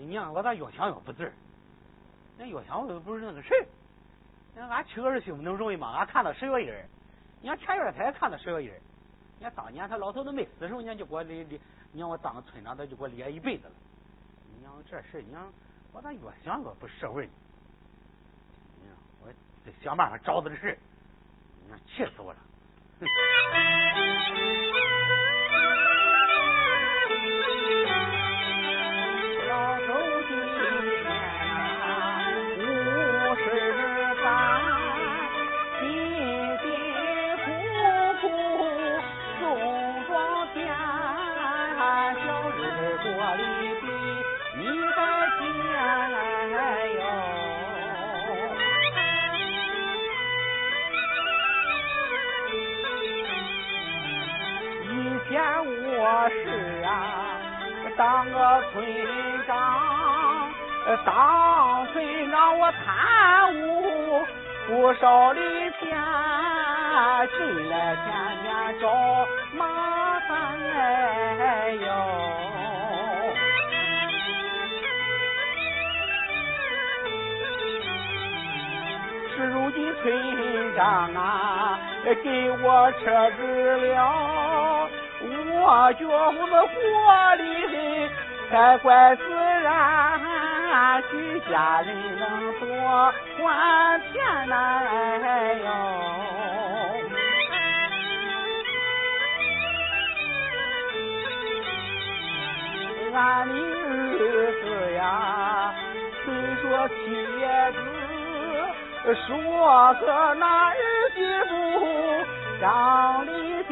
你娘，我咋越想越不对？那越想又不是那个事儿。那俺娶个儿媳妇能容易吗？俺看到十月一儿，你看前院他也看到十月一儿。你看当年他老头子没死的时候，你就给我立立，你让我当个村长，他就给我立一辈子了。你讲这事，你讲我咋越想越不社会呢？我得想办法找他的事。你看气死我了！村长，当村长我贪污不少的钱，进来天天找麻烦哎呦。是如今村长啊，给我撤职了。我觉我们活里才怪自然，许家人能多还钱来哟。俺的儿子呀，虽说妻子说个那儿媳妇长得甜。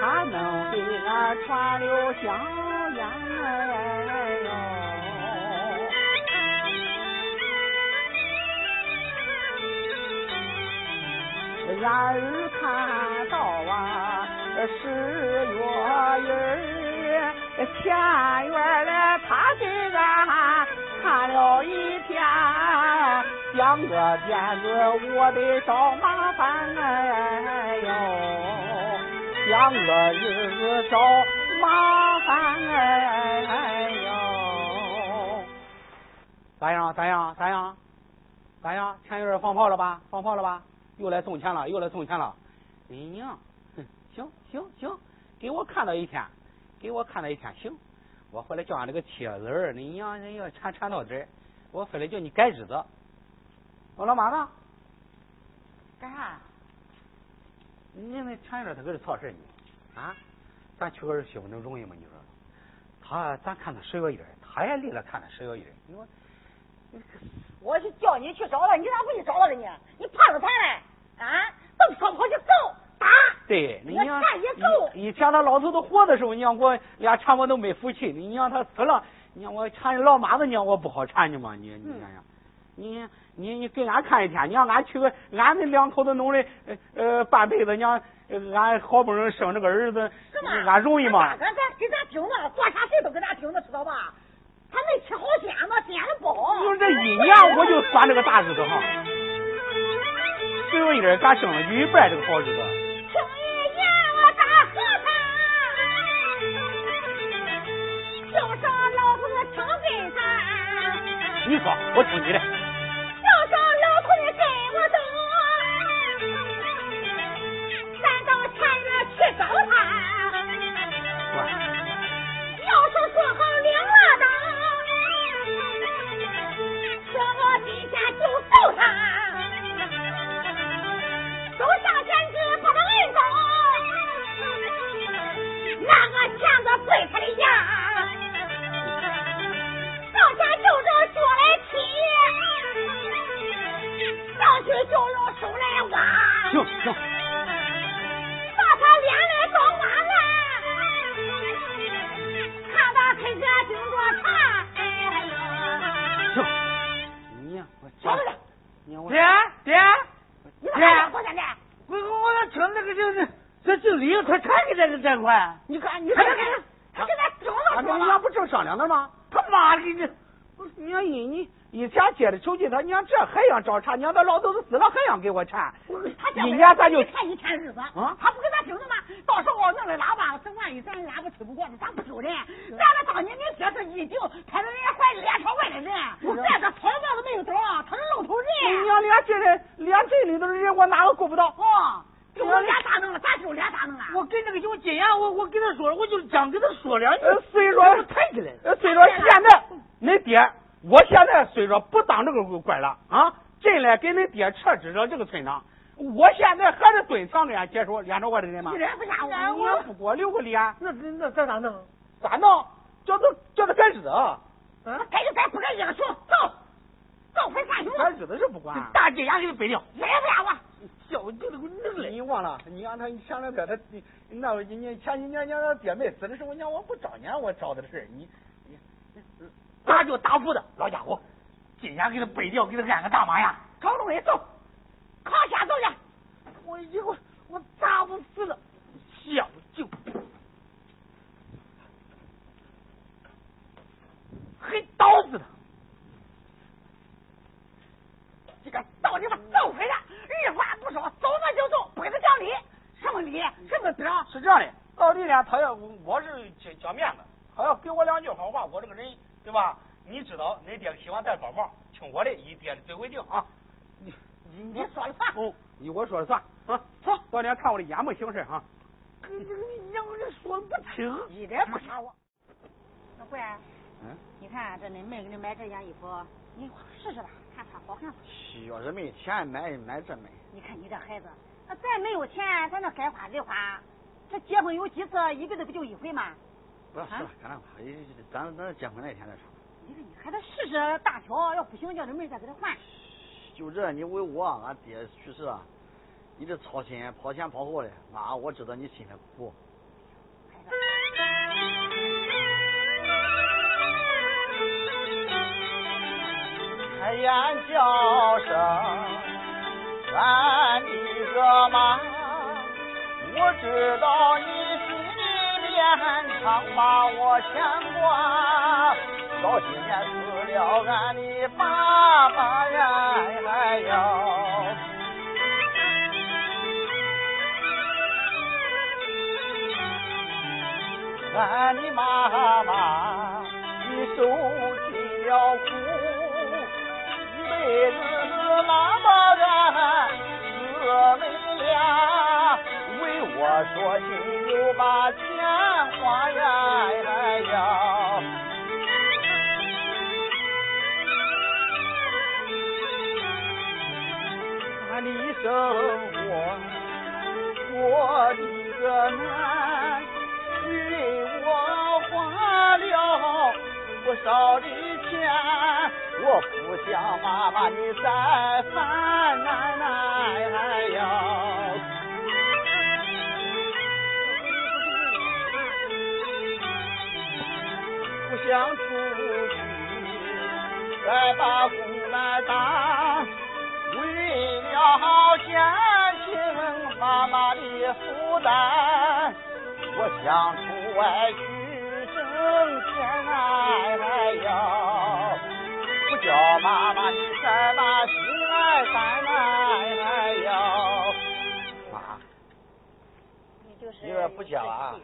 他能给俺传留香哟，俺儿看到啊十月儿前月来，他给俺看了一天，讲个点子我得找麻烦哎呦。两个日子找麻烦哎呦！咋样？咋样？咋样？咋样？前院放炮了吧？放炮了吧？又来送钱了？又来送钱了？你娘！行行行，给我看到一天，给我看到一天行。我回来叫俺这个铁子儿，你娘人要缠缠到这儿，我非得叫你改日子。我老妈呢？干啥？你那前院他搁这操事呢，啊？咱娶个儿媳妇能容易吗？你说？他咱看他十月印他也离了看他十月印你说？我是叫你去找他，你咋不去找他了呢？你怕着他嘞？啊？都说跑去揍打？对，你娘以前他老头子活的时候，你让我俩缠我都没福气。你让他死了，你让我缠老妈子，你让我不好缠你吗？你你想想。你你你给俺看一天，你让俺娶个，俺那两口子弄的呃半辈子，你让俺好不容易生这个儿子，俺容易吗？俺咱给咱听着，做啥事都给咱听着，知道吧？他没吃好煎子，煎的不好。就这一年我就算这个大日子哈，最后一人咱生了一半这个好日子。听一年我大和尚，就上老子的听给咱。你说，我听你的。揍他要是说好两拉刀说好今天就揍他。你看，你看，他跟他争了说了，俺不正商量呢吗？他妈的，你，你你你以前借的手机，他娘这还想找茬，娘的老头子死了还想给我钱，一年咱就欠一天日子啊，他不跟他争了吗？到时候弄了喇叭，这万一咱喇叭吹不过去，咱不丢人，咱俩当年你说这一定给恁爹撤职了这个村长，我现在还是蹲墙跟俺接受连着我的人吗？一人不下你我，也不给我留个脸，那那这咋弄？咋弄？叫他叫他改日子嗯！该就该不该也说走，走回三兄，改日子是不管。大金牙给他背掉。一人不下我。小就那个弄嘞。你忘了？你让他前两天他那你你前几年娘他爹没死的时候，娘我不找年我找他的事儿你你他就打 fu 的，老家伙，金牙给他背掉，给他安个大马呀。找东西走，靠下走去。我一会我打不死了，小舅，还打死他。这个到底吧，揍回来，二话不说，走那就走，不给他讲理，什么理，什么德？是这样的，到底呢，他要我是讲讲面子，他要给我两句好话，我这个人对吧？你知道，恁爹喜欢戴高帽，听我的，以爹的嘴为定啊。你说了算。哦，以我说了算啊。走，到点看我的眼目行事啊。你这个娘的说不清。一点不傻我。那贵，嗯，你看这恁妹给你买这件衣服，你试试吧，看穿好看不？要是没钱买买这买。你看你这孩子，那再没有钱，咱那该花得花。这结婚有几次，一辈子不就一回吗？不要试了，干那吧，咱咱结婚那天再说。你看，你还得试试大小，要不行叫你妹再给他换。就这，你为我，俺爹去世了，你这操心跑前跑后的，妈，我知道你心里苦。开眼叫声俺的个妈，我知道你心里边常把我牵挂。到今年死了俺的爸爸呀，哎呦。俺的妈妈，你受尽了苦，一辈子拉把俺姊妹俩，为我说亲又把钱花呀哎呀。生活过的个难，为我花了不少的钱，我不想妈妈你再烦难哎呀。不想出去再把工来当。为了减轻妈妈的负担，我想出外去挣钱哎呀，不叫妈妈你再把心来担哎呀。妈，你就是你要不结了，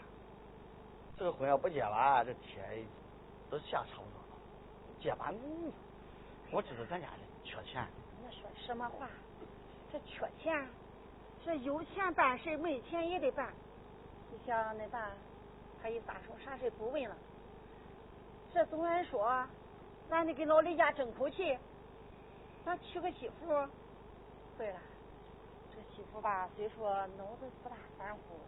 这个婚要不结了，这天都下差不多了。结吧，嗯我知道咱家里缺钱。说什么话？这缺钱，这有钱办事，没钱也得办。你想恁爸，他一撒手，啥事不问了。这总来说，咱得给老李家争口气，咱娶个媳妇。对了，这媳妇吧，虽说脑子不大反乎，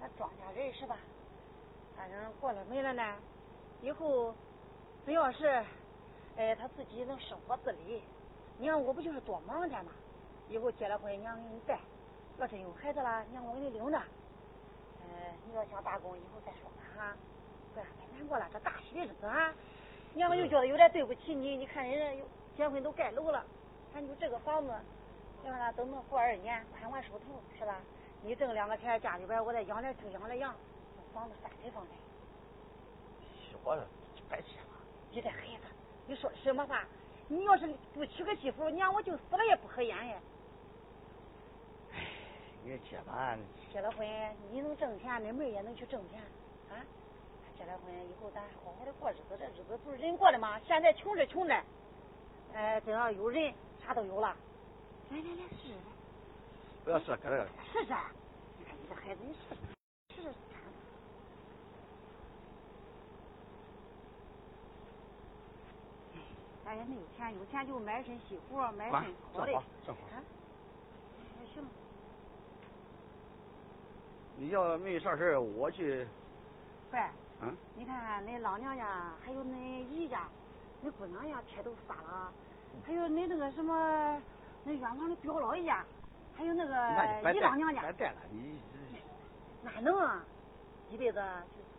咱庄稼人是吧？反正过了没了呢，以后只要是。哎，他自己能生活自理。娘，我不就是多忙点嘛？以后结了婚，娘给你带。要真有孩子了，娘我给你领着。呃，你要想打工，以后再说吧哈。不然太难过了，这大喜的日子啊！娘我就觉得有点对不起你。你看人家有结婚都盖楼了，咱就这个房子，要让等到过二年款款手头，是吧？你挣两个钱，家里边我再养点猪，养点羊，房子三平方的。我白结了。你这孩子。你说什么话？你要是不娶个媳妇，娘我就死了也不合眼呀。哎，你结吧。结了婚，你能挣钱，恁妹也能去挣钱啊。结了婚以后，咱好好的过日子，这日子不是人过的吗？现在穷是穷着，哎，等要有人，啥都有了。来来来，试试。不要试，搁这个。试试。你看你这孩子，你试试咱也没有钱，有钱就买身西服，买身好的。正好，啊，行。你要没啥事我去。快。嗯。你看，恁老娘家还有恁姨家，恁姑娘家车都发了，还有恁那个什么，那远房的表老爷家，还有那个姨老娘家。别带了，你。哪能啊？一辈子，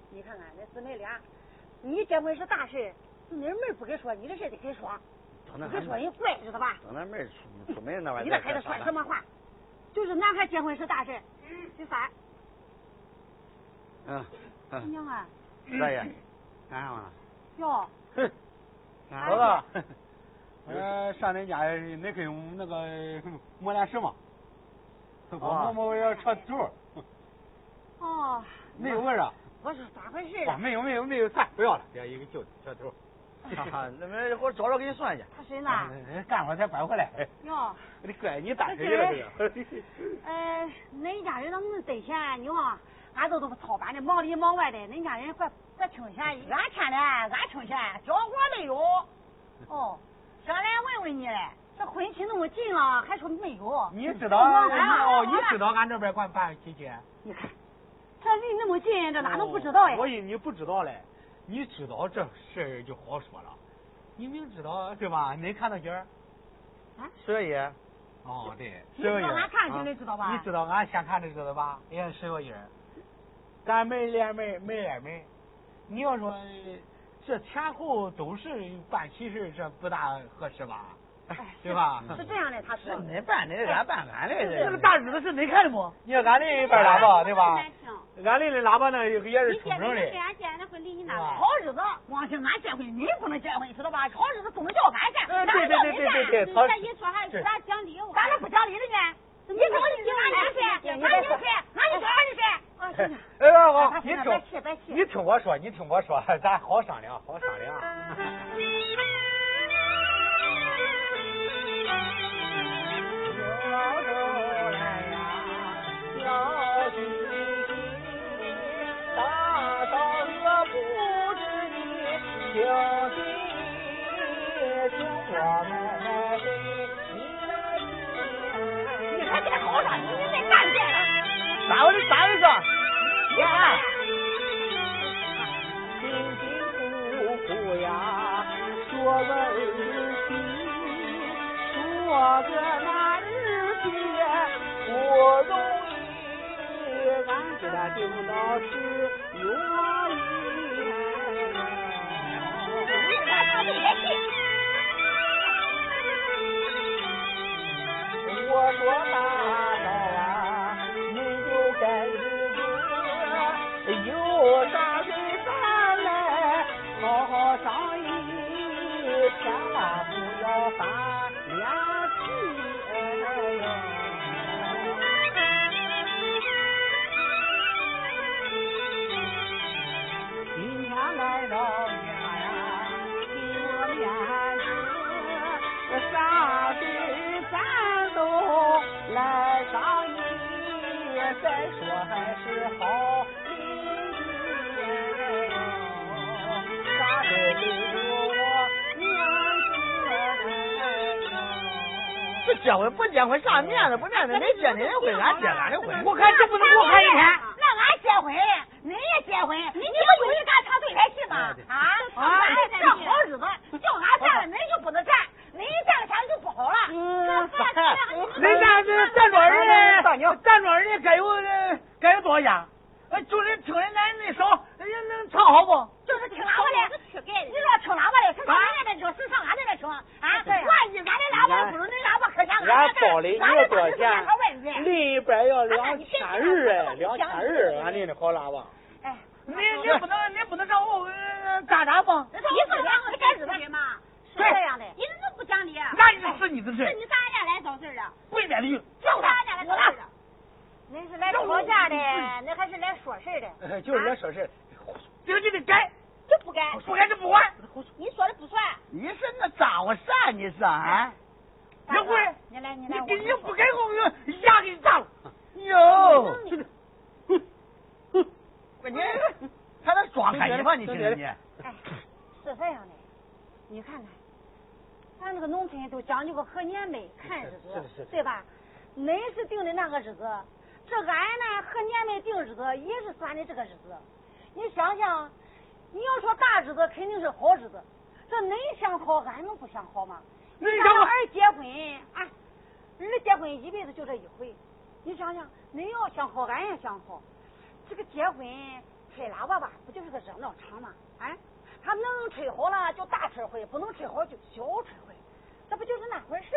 你看看那姊妹俩，你结婚是大事。你那妹不给说，你的事得给说。不给说人怪，知道吧？等那妹出出门那玩意儿。你这孩子说什么话？就是男孩结婚是大事。第三。嗯。娘啊。大爷，干啥嘛？哟。哼。老子，呃，上恁家恁跟那个磨点石嘛？我磨磨要车头。哦。没有味啊？我说咋回事？没有没有没有，算不要了，要一个旧车头。哈哈，那么我找找给你算去。他谁呢？干活才拐回来。哟，你乖你大侄子这个。呃，恁家人能得钱，你看，俺都都操办的，忙里忙外的，恁家人怪怪清闲，俺欠的，俺清闲，交活没有。哦，想来问问你嘞，这婚期那么近了，还说没有？你知道？哦，你知道俺这边管办喜结？你看，这离那么近，这哪能不知道呀？我以为你不知道嘞。你知道这事儿就好说了，你明知道对吧？恁看到今儿啊，十月一。哦，对，十月一。俺看清的知道吧？你知道俺先看的知道吧？也十月一。咱门连门，门挨门。你要说这前后都是办喜事，这不大合适吧？对吧？是这样的，他是恁办的，俺办俺的。这个大日子是恁开的不？你看俺那一边喇叭，对吧？俺那的喇叭呢，也是冲着的。好日子，光听俺结婚，你不能结婚，知道吧？好日子不能叫俺干，俺对对对对对。这一说还是咱讲理，咱这不讲理的呢。你怎么你俺就去，俺就去，俺就说俺就去。哎，好，你听，你听我说，你听我说，咱好商量，好商量。你还别好上，你再干点了。咋回事？咋回事？你看，辛辛苦苦呀，说个儿媳，说个那儿媳不容易，俺这就到是再说还是好邻居。啥事都由我娘这结婚不结婚啥面子不面子？恁结恁的婚，俺结俺的婚。我看这不能我看一天。那俺结婚，恁也结婚，你不有一干唱对台戏吗？啊啊！这好日子，叫俺干了，恁就不能干。你站上就不好了。嗯，恁家这站庄人，站庄人该有该有多少家？就是听人咱那少，人能唱好不？就是听喇叭的，你说听喇叭的，是上俺那边听，是上俺那边听啊？万一俺的喇叭不如恁喇叭可响，俺包的有多少钱？另一边要两千二哎，两千二，俺那的好喇叭。哎，你你不能你不能让我咋咋吧？你说两个干日子嘛？这样的，你怎么不讲理？哪有是你的事？是你上俺家来找事的，跪面的，就上俺家来找事的。恁是来吵架的，恁还是来说事的？就是来说事。这个你得改，就不改，不改就不管。你说的不算。你是那咋回事啊？你是啊？你会？你来，你来，你你不改我我牙给你砸了。哟，哼哼，你还能装开心吧？你听听你。哎，是这样的，你看看，咱这个农村都讲究个和年呗看日子，对吧？恁是定的那个日子，这俺呢和年美定日子也是算的这个日子。你想想，你要说大日子肯定是好日子，这恁想好，俺能不想好吗？你想想儿结婚啊，儿结婚一辈子就这一回。你想想，恁要想好，俺也想好。这个结婚吹喇叭吧，不就是个热闹场吗？啊，他能吹好了就大吹会，不能吹好就小吹会，这不就是那回事？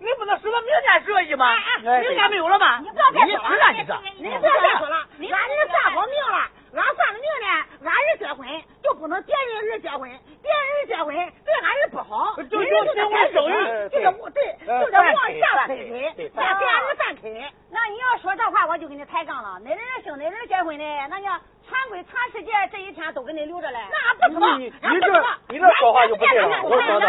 你不能说到明年十月一吗？明年没有了吗？你不要再说了，你这，你不要再说了。俺儿算好命了，俺算了命呢，俺儿结婚就不能别人儿结婚，别人儿结婚对俺儿不好。就就行为生育，就得对，就得往下推推，别给俺儿犯推。那你要说这话，我就跟你抬杠了。那人生，那人结婚的，那叫全归全世界这一天都给你留着嘞。那不错，你这你这说话就不对了。我说的，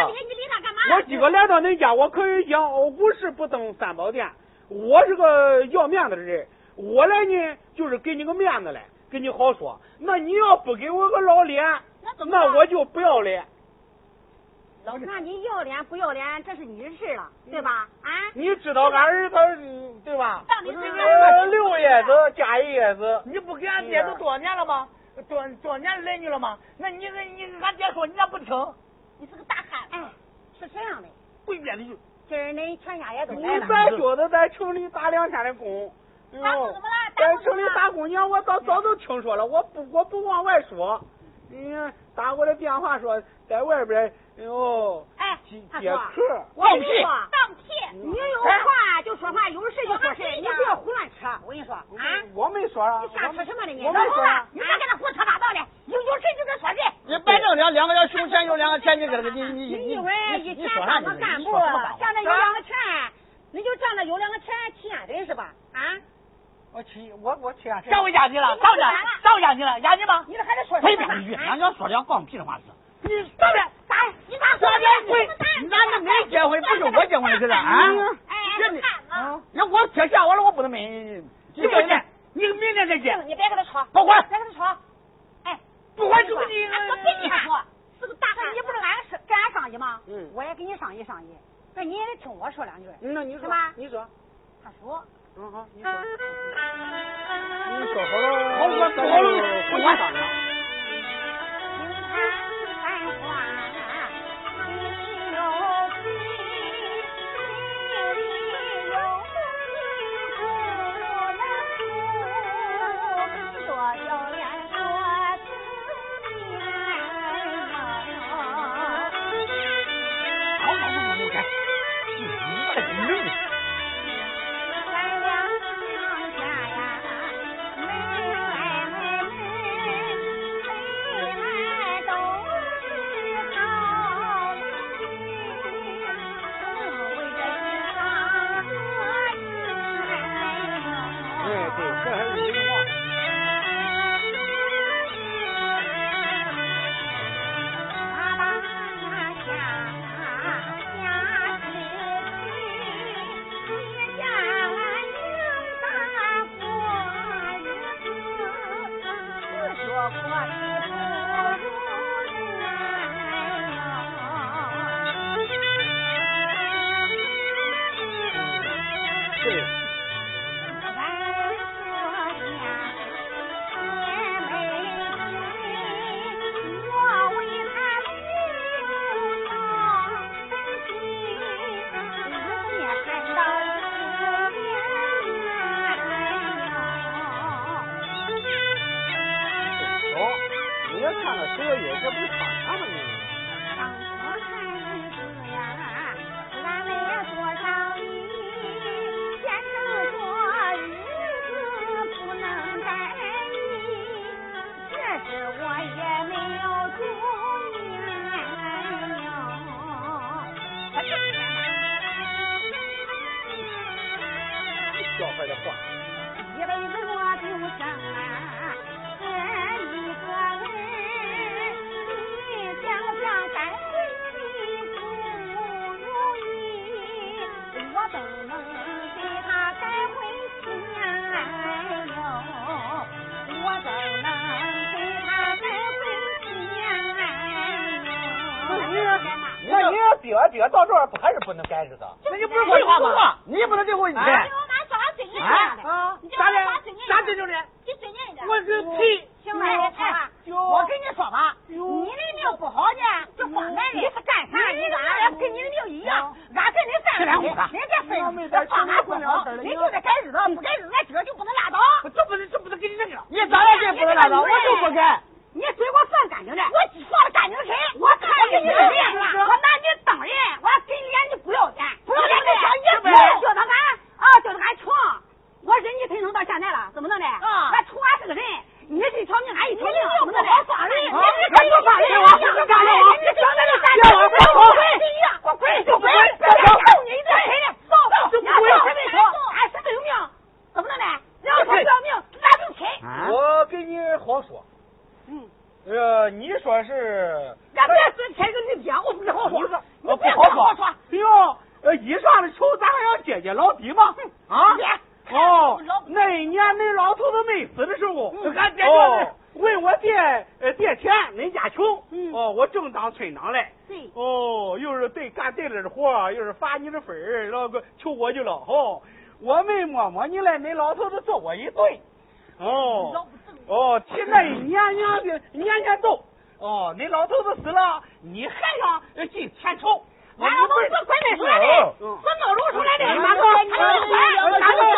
我今个来到恁家，我可以讲五十不登三宝殿。我是个要面子的人，我来呢就是给你个面子来，跟你好说。那你要不给我个老脸，那我就不要脸。那你要脸不要脸，这是你的事了，对吧？啊？你知道俺儿他对吧？呃，六爷子加一爷子，你不给俺爹都多少年了吗？多多少年儿女了吗？那你你俺爹说你咋不听？你是个大汉。哎，是这样的。不远的就。今儿恁全家也都来了。咱觉得在城里打两天的工。打工怎么了？在城里打工娘，我早早都听说了，我不我不往外说。嗯，打过来电话说在外边。哎呦，哎，接客，放屁，放屁！你有话就说话，有事就说事，你不要胡乱扯。我跟你说啊，我没说啊，你瞎扯什么呢？你我没说，你别跟他胡扯八道的，有有事就该说事。你摆正两两个人胸前有两个钱，你搁这你你你以为以前当个干部，现在有两个钱，你就仗着有两个钱欺压人是吧？啊？我欺我我欺压谁？上回压你了，上家上压你了，压你吗？你这还得说谁？别别，俺要说两放屁的话是。你上边。你咋说的？喂，那那没结婚不就我结婚的是啊？哎，你那我撇下我了，我不能没。明年，你明天再结。你别跟他吵，不管，别跟他吵。哎，不管就你。俺说给你说，是个大汉，你不是俺是给俺商议吗？嗯。我也跟你商议商议，那你也得听我说两句。那你说吧？你说。他说。嗯好，你说。你说好了，好了，好了，不管 California. 一辈子我就生这一个人，你想想该回去不如意，我都能给他改回去哎呦，我都能给他改回去哎呦。那你爹爹到这儿不还是不能改日子？那你不是废话吗？你不能给我一哎啊咋的咋尊敬的？你尊敬一点。我是屁！行了，哎，我跟你说吧，你的命不好呢，就光男的是干啥？你的俺跟你的命一样，俺跟你三分的，人家分这放俺不好，你就得改日子，不改日子，俺这就不能拉倒。这不能这不能给你那个。你咋了这不能拉倒？我就不改。你水我算干净的，我算的干净谁？我看着你的脸，我拿你当人，我给脸你不要脸，不要脸你说你你觉得俺啊觉得俺穷，我忍你才能到现在了，怎么弄的？啊俺图俺是个人，你这条命俺一条命，怎么弄的？放人你可以放人，我你干了我，你想在这干别我别我滚！我滚就滚！别揍你一顿，走走，你俺是没说，俺是没有命，怎么弄的？要说要命，咱就亲。我跟你好说。嗯。呃，你说是？俺别是天个你爹，我不好说。我不好说。哟，呃，以上的仇咱还要接接老底吗？啊？哦，那一年恁老头子没死的时候，俺爹哦，问我爹呃爹钱，恁家穷，嗯哦，我正当村长嘞，对，哦，又是对干对了的活，又是罚你的分儿，然后个求我去了，哦，我没摸摸你嘞，恁老头子揍我一顿，哦，哦，提那一年年的年年揍，哦，你老头子死了，你还想呃进前朝？俺老头子滚没出来的，是闹出出来的，哪个哪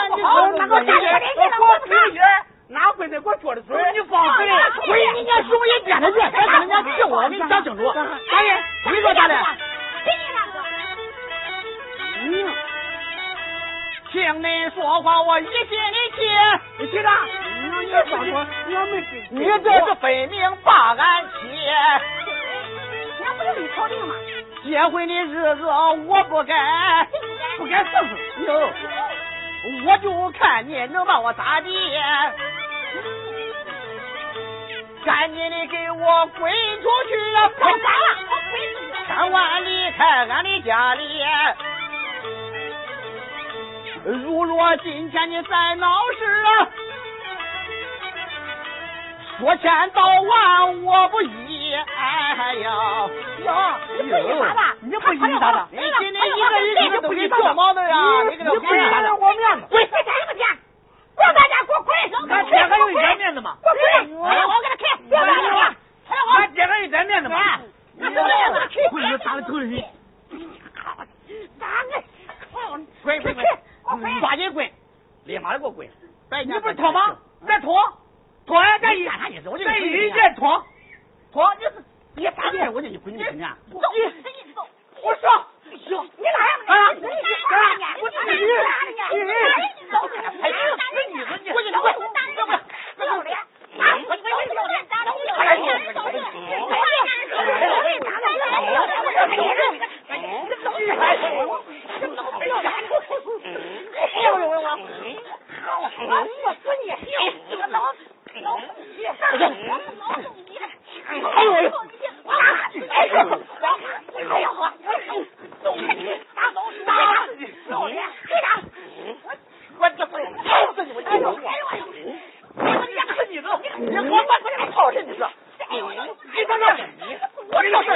个不好，哪个家里的人我推人，哪回得给我撅着嘴？你放嘴，回你家熊一边的别别跟人家气我，你讲清楚。咋的？你说咋的？给你那个。嗯，听你说话，我一心里气。你听着，你你少说，你要没，你这是分明把俺气。那不是你朝廷吗？结婚的日子我不改，不改试试。哟，我就看你能把我咋地。赶紧的给我滚出去啊！干啥了？千万离开俺的家里。如若今天你再闹事啊，说千道万我不依。哎呀，呀，你不依咋的？你不依咋的？你今天一个一个都给叫毛的呀！你给他滚咋的？我面子，滚！再加一个钱，不要大家给我滚！俺爹还有一点面子吗？给我滚！我给他开，不要大家，哎呀，俺爹还有一点面子吗？那不要大去。滚！打了头里去！打个！滚滚滚！抓紧滚！立马的给我滚！你不是拖吗？再脱，脱呀！再一，再一再脱，脱你是你啥事？我叫你滚，你滚啊！走，你走。我说，行，你哪样？你你我你你你你走！哎呀，你你说你，我你滚！不要脸！打我！不要脸！打我！不要脸！走！哎呦呦呦！我我死你！这个老老死你！哎呦！哎呦！哎呦！哎呀！走开！打！我这不操死你！我哎呦！哎呦！我压死你了！你我我我你操谁你是？你等等！我这要事儿！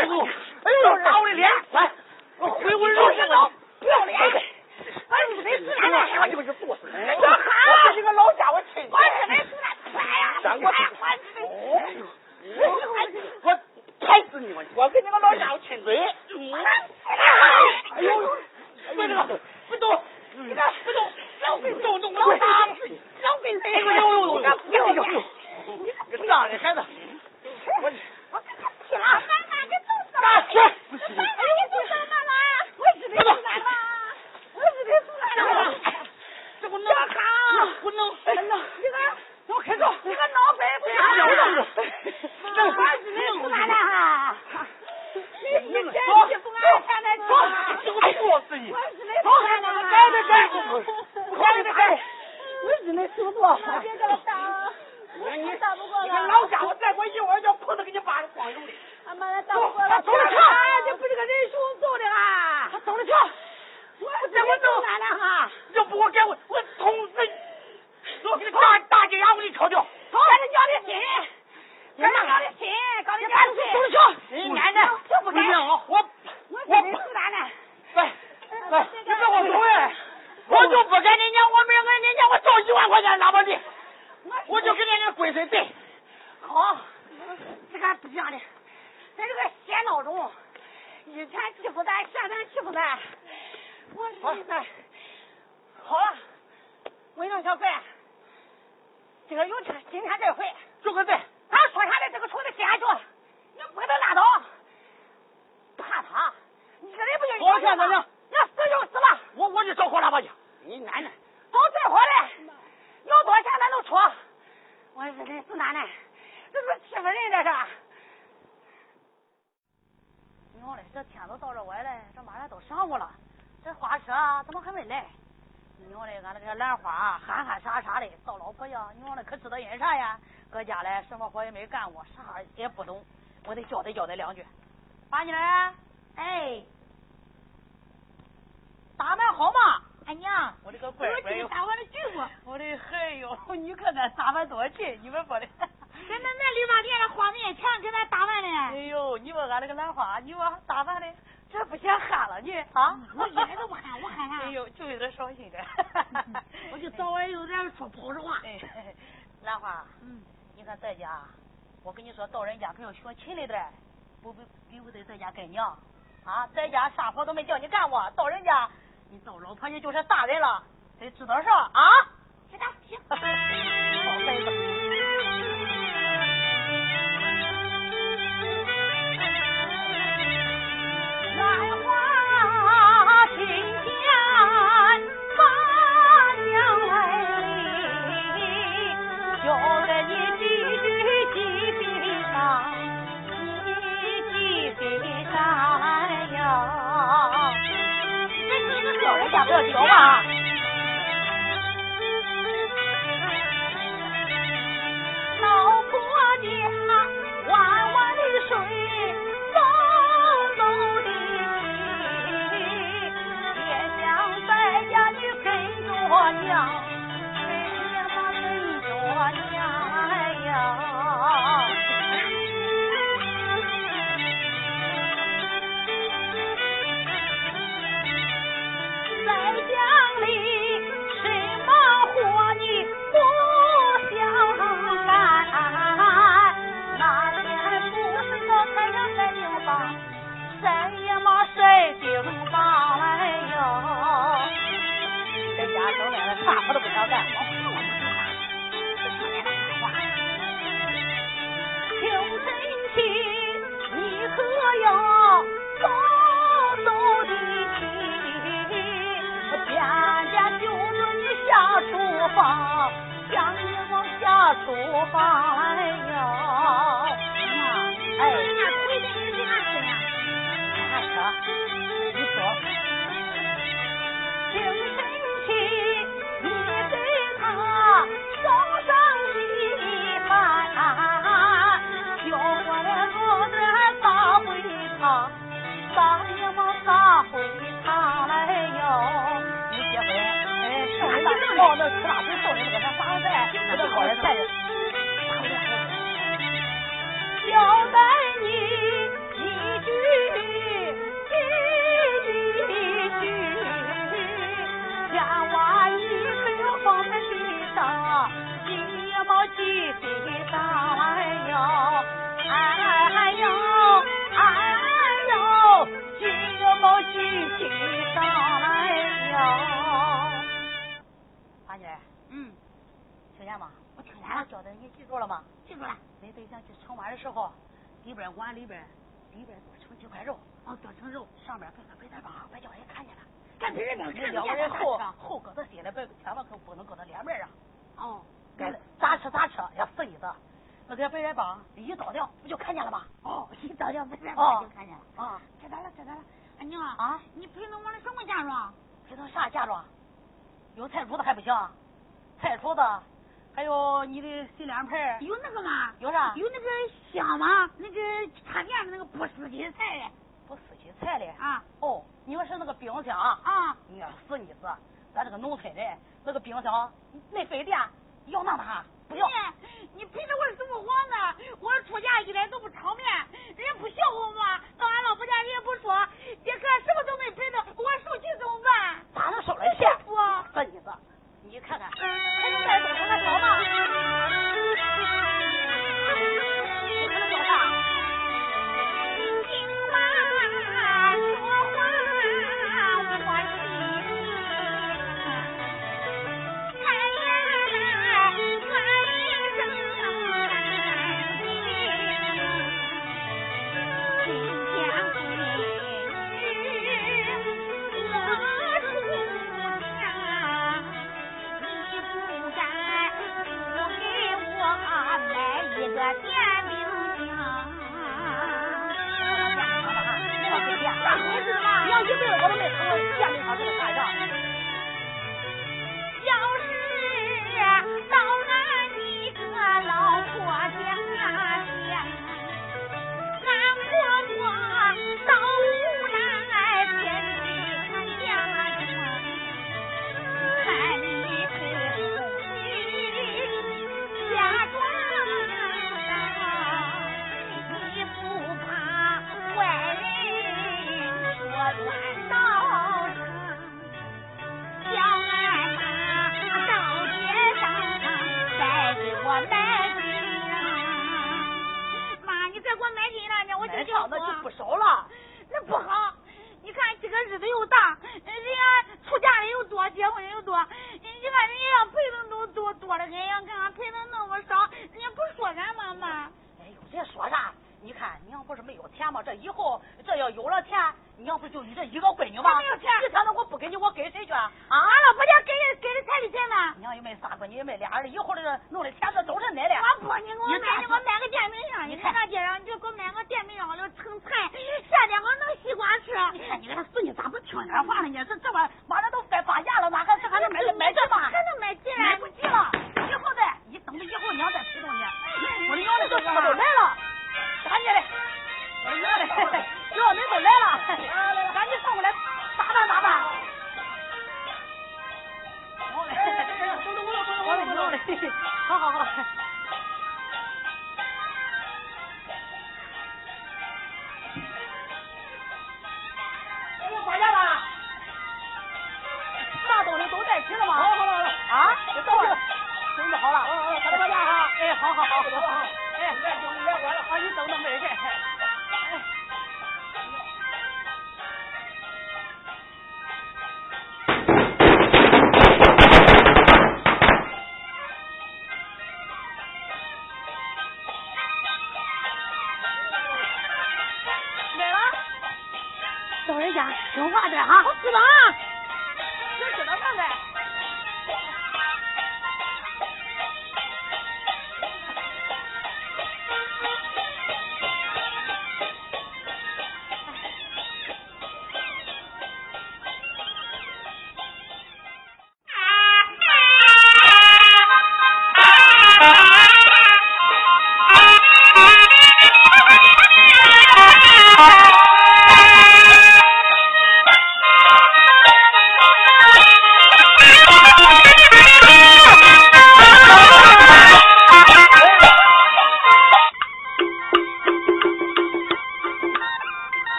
哎呦！打我的脸！来！我回我肉身了！不要脸！俺是没死俺来，我就是不死。我喊！我是个老家伙亲我是没死俺快呀！我我踩死你！我我跟你个老家伙亲嘴！哎呦！别这个，不动！你看不动！老鬼动动！老打死你！老鬼哎呦呦呦！不要脸！你个大的孩子！我我跟他气了！妈妈，你走死了！妈妈，你走死了！妈妈，我是没死俺了！我是没死俺了！这不能小康，不能！哎呀，你看，我开走，你个脑袋不要！这我是没死俺了哈！你以前欺负俺，现在走！就作死你！我是没死俺了！赶紧赶！赶紧赶！我真的手多。别给他打，你打不过你了。老家伙再给我一会儿叫裤子给你扒了光溜的。俺妈的打不过了。走了去哎，这不是个人熊揍的啊！他走了去。我再我弄俺了哈！要不我给我我捅死你！我给你大大姐牙我给你敲掉。走，赶紧交的心，赶紧交的心，赶紧交的心。走了去！你奶奶，这不该行啊！我我我真的是奶奶。来来，你别我走哎！我就不给人家，我明给人家我找一万块钱拉把地，我就给人家归水对。好，这个不这样的，咱这个闲闹钟，以前欺负咱，现在欺负咱，我现在好了，我让小白，这个有钱今天这回，就个对，他说啥来这个虫子接下去，你不给他拉倒，怕他，你这人不就好钱咱娘，你死就死了，我我就找火喇叭去。你奶奶，找最好的，有多少钱咱都出，我说真是奶奶，这是欺负人这是。娘嘞，这天都到这晚了，这马上都晌午了，这花车怎么还没来？娘嘞，俺那个兰花憨憨傻傻的，到老婆呀，娘嘞可知道因啥呀？搁家嘞什么活也没干过，啥也不懂，我得交代交代两句。八妮儿，哎，打扮好吗？俺娘，我这个乖乖哟，打完了句子。我的嗨哟，你看咱打扮多俊，你们说的。跟那那理发店的花面前给咱打扮的。哎呦，你说俺那个兰花，你说打扮的，这不嫌憨了你啊？我一点都不憨，我 憨啥？哎呦，就有点伤心点。我就早晚有点说不好的话。哎，兰花，嗯，你看在家，我跟你说，到人家可要学勤了点，不不比不得在家跟娘啊，在家啥活都没叫你干过，到人家你到老婆家就是大人了，得知道啥啊？知道行。好孩子。厨房，想你往下厨房来哟。哎，那回去你说。清晨起，你给他送上稀饭，叫我的骡子撒回汤，撒也么撒回他来哟。你结婚，哎，剩下的包菜，那个好的，交代你一句一句，千万一不要放在地上，记莫记地上哟，哎呦哎呦，记莫记地上我教的你记住了吗？记住了。你对象去盛碗的时候，里边碗里边里边多盛几块肉，啊，多盛肉，上面搁个白菜帮，别叫人看见了。干别人能你两个人后后搁到心里，别千万可不能搁到脸面上。哦，该咋吃咋吃，要死意思。那个白菜帮一倒掉，不就看见了吗？哦，一照亮不然哦我就看见了。啊，知道了，知道了。俺娘啊，啊，你陪弄我的什么嫁妆？配套啥嫁妆？有菜主子还不行？菜厨子，还有你的洗脸盆。有那个吗？有啥？有那个香吗？那个插电的那个不死金菜的。不死金菜的啊？哦，你说是那个冰箱啊？你要死你子！咱这个农村人，那个冰箱没费电，要那啥？不要。你陪着我怎么活呢？我出嫁一点都不场面，人家不笑话吗？到俺老婆家人家不说，杰克什么都没陪着，我受气怎么办？咋能受来气？我死你子！看看，还能再多看看小吗？嘿嘿好好好。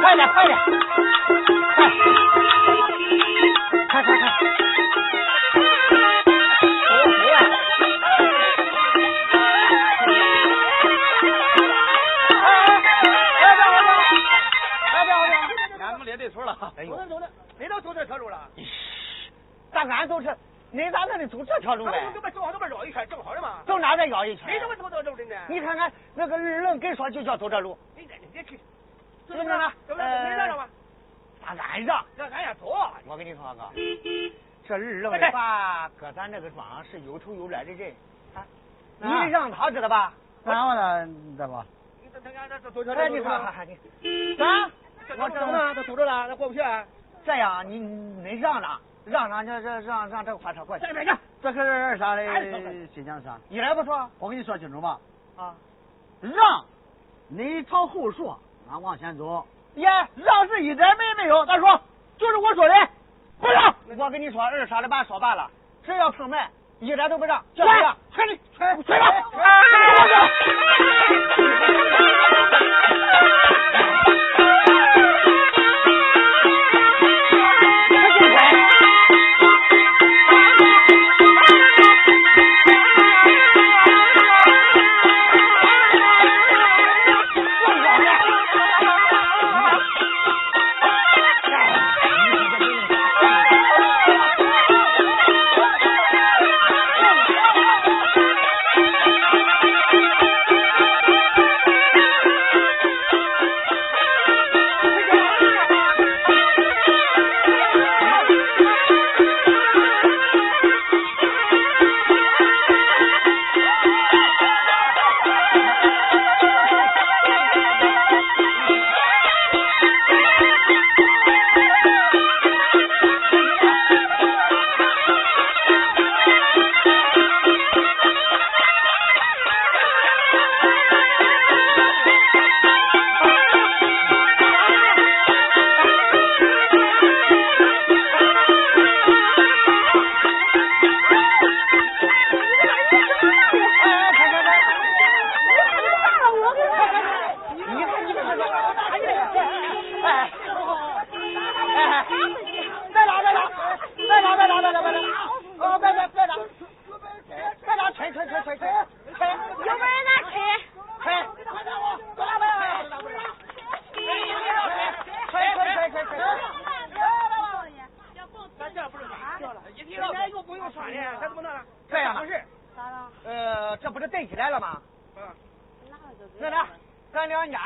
快点快点，条路呗咱们？这边正好这边绕一圈，正好的嘛。走哪再绕一圈谁？他妈走这路的呢？你看看那个二愣跟说就叫走这路，你这你别去？怎么了？你让让吧，咋俺让？让俺也走。我跟你说哥，这二愣的话，搁咱这个庄上是有头有脸的人啊，你让他知道吧？然后呢，这不？哎，你看，你啥？我怎么了？他堵着了，他过不去。这样，你你让让，让让这这让让这个快车过去。这可是二傻的新疆车，一点不错。我跟你说清楚吧。啊，让，你朝后说，俺往前走。耶，让是一点没没有。大叔，就是我说的，不让。我跟你说，二傻的把说罢了，只要碰门，一点都不让。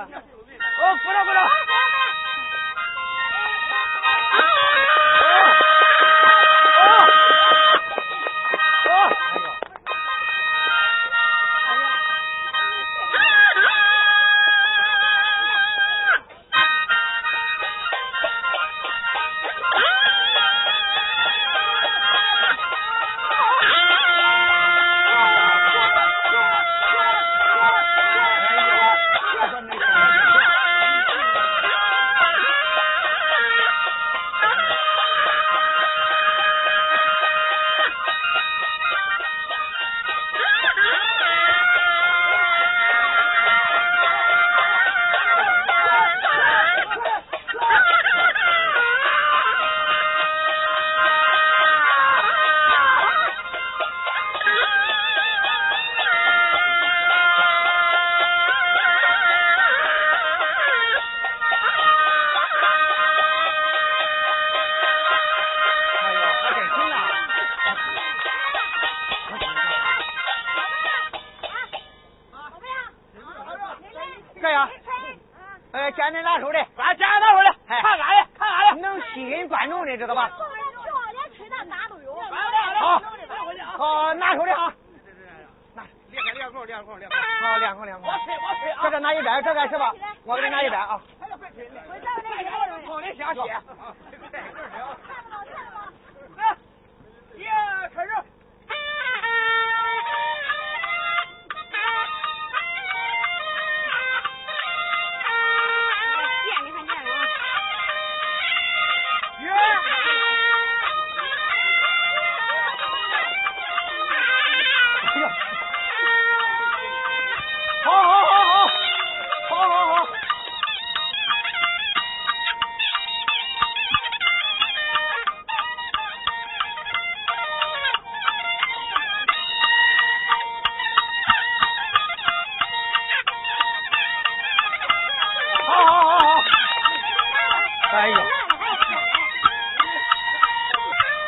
哦鼓掌鼓掌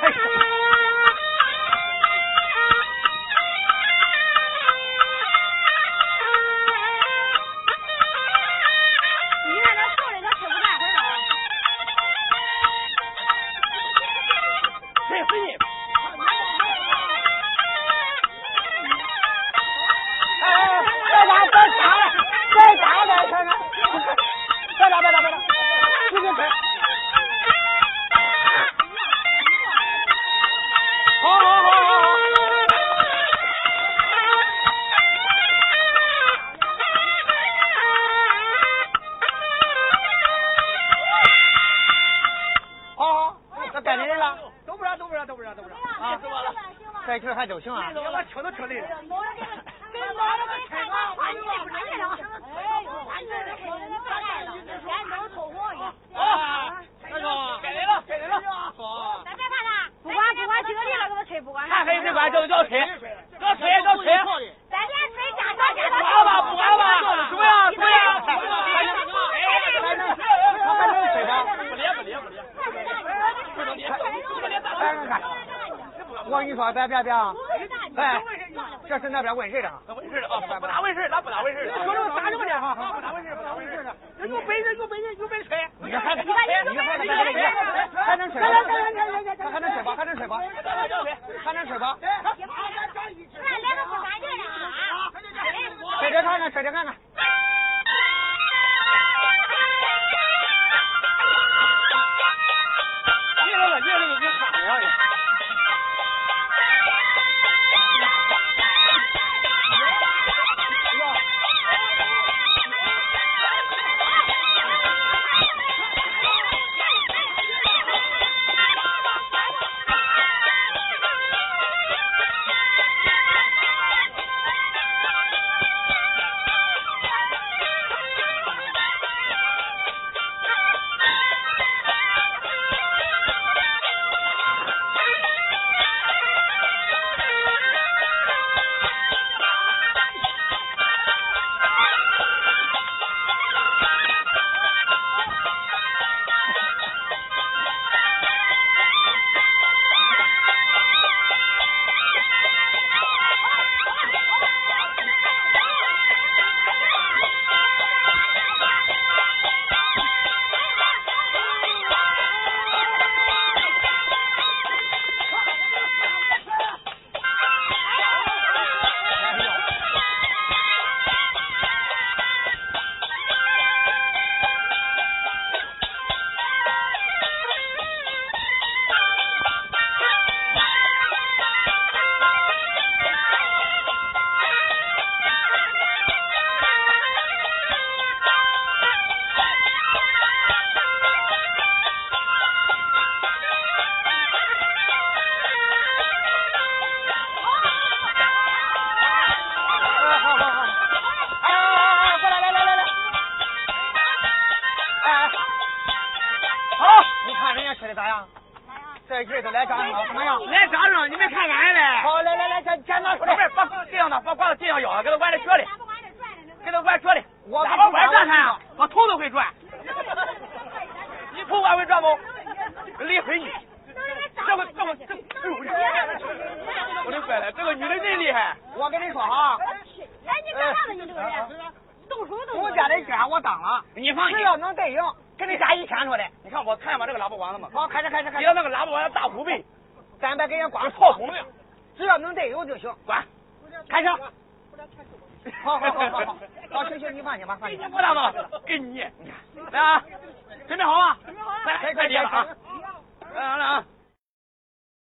Hey.